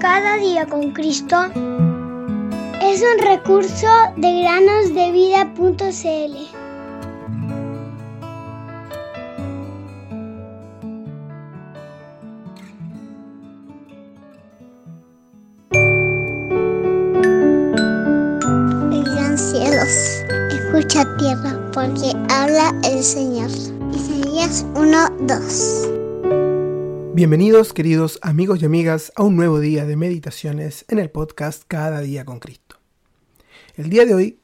Cada día con Cristo es un recurso de granosdevida.cl. Escucha tierra, porque habla el Señor. Isaías 1:2 Bienvenidos queridos amigos y amigas a un nuevo día de meditaciones en el podcast Cada día con Cristo. El día de hoy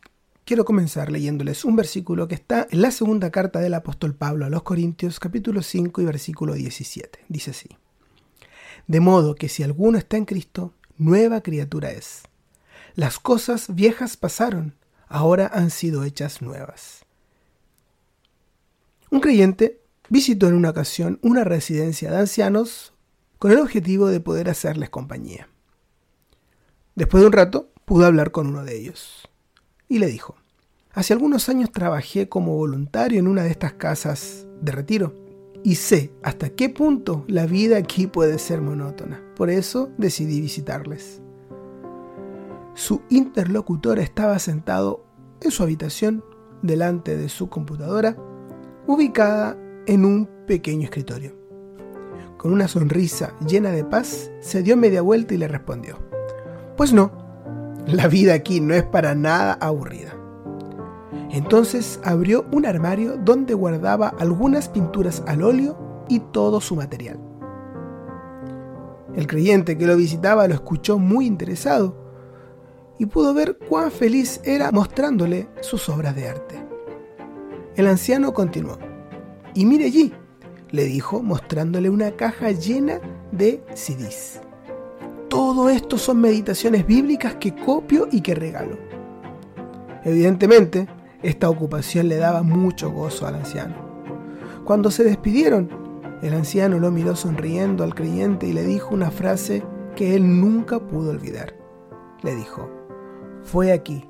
quiero comenzar leyéndoles un versículo que está en la segunda carta del apóstol Pablo a los Corintios capítulo 5 y versículo 17. Dice así. De modo que si alguno está en Cristo, nueva criatura es. Las cosas viejas pasaron, ahora han sido hechas nuevas. Un creyente visitó en una ocasión una residencia de ancianos con el objetivo de poder hacerles compañía. Después de un rato pudo hablar con uno de ellos y le dijo, hace algunos años trabajé como voluntario en una de estas casas de retiro y sé hasta qué punto la vida aquí puede ser monótona. Por eso decidí visitarles. Su interlocutor estaba sentado en su habitación delante de su computadora, ubicada en un pequeño escritorio. Con una sonrisa llena de paz, se dio media vuelta y le respondió, Pues no, la vida aquí no es para nada aburrida. Entonces abrió un armario donde guardaba algunas pinturas al óleo y todo su material. El creyente que lo visitaba lo escuchó muy interesado y pudo ver cuán feliz era mostrándole sus obras de arte. El anciano continuó. Y mire allí, le dijo mostrándole una caja llena de CDs. Todo esto son meditaciones bíblicas que copio y que regalo. Evidentemente, esta ocupación le daba mucho gozo al anciano. Cuando se despidieron, el anciano lo miró sonriendo al creyente y le dijo una frase que él nunca pudo olvidar. Le dijo, fue aquí,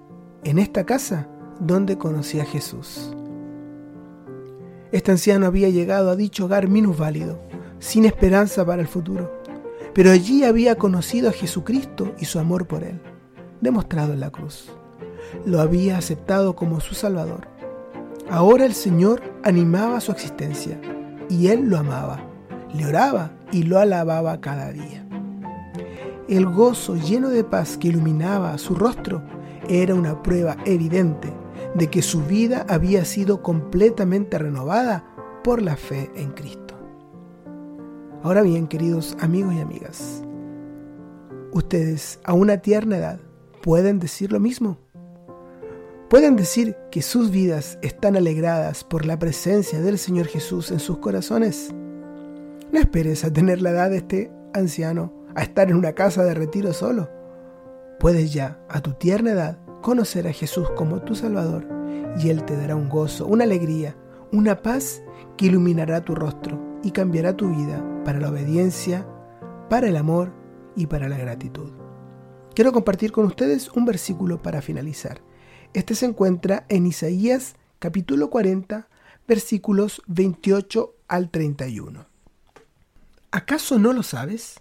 en esta casa, donde conocí a Jesús. Este anciano había llegado a dicho hogar minusválido, sin esperanza para el futuro, pero allí había conocido a Jesucristo y su amor por él, demostrado en la cruz. Lo había aceptado como su Salvador. Ahora el Señor animaba su existencia y él lo amaba, le oraba y lo alababa cada día. El gozo lleno de paz que iluminaba su rostro era una prueba evidente de que su vida había sido completamente renovada por la fe en Cristo. Ahora bien, queridos amigos y amigas, ustedes a una tierna edad pueden decir lo mismo. Pueden decir que sus vidas están alegradas por la presencia del Señor Jesús en sus corazones. No esperes a tener la edad de este anciano, a estar en una casa de retiro solo. Puedes ya, a tu tierna edad, conocer a Jesús como tu Salvador y Él te dará un gozo, una alegría, una paz que iluminará tu rostro y cambiará tu vida para la obediencia, para el amor y para la gratitud. Quiero compartir con ustedes un versículo para finalizar. Este se encuentra en Isaías capítulo 40, versículos 28 al 31. ¿Acaso no lo sabes?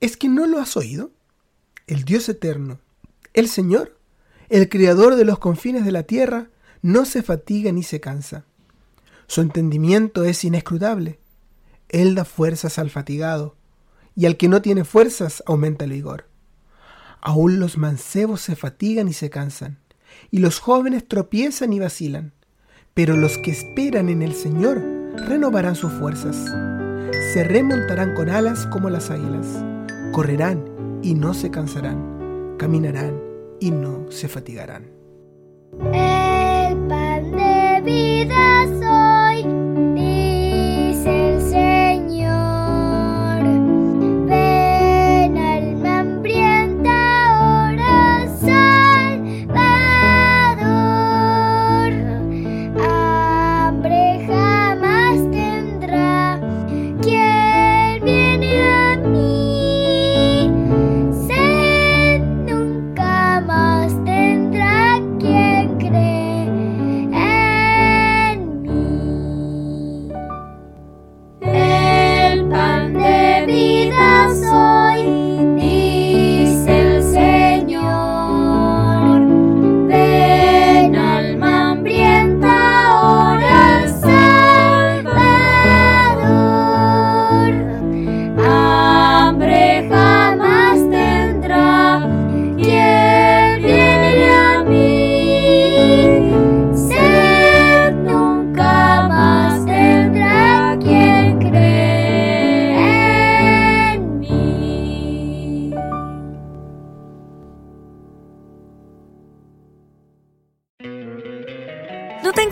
¿Es que no lo has oído? El Dios eterno, el Señor, el Creador de los confines de la tierra, no se fatiga ni se cansa. Su entendimiento es inescrutable. Él da fuerzas al fatigado, y al que no tiene fuerzas aumenta el vigor. Aún los mancebos se fatigan y se cansan, y los jóvenes tropiezan y vacilan, pero los que esperan en el Señor renovarán sus fuerzas. Se remontarán con alas como las águilas, correrán y no se cansarán, caminarán y no se fatigarán.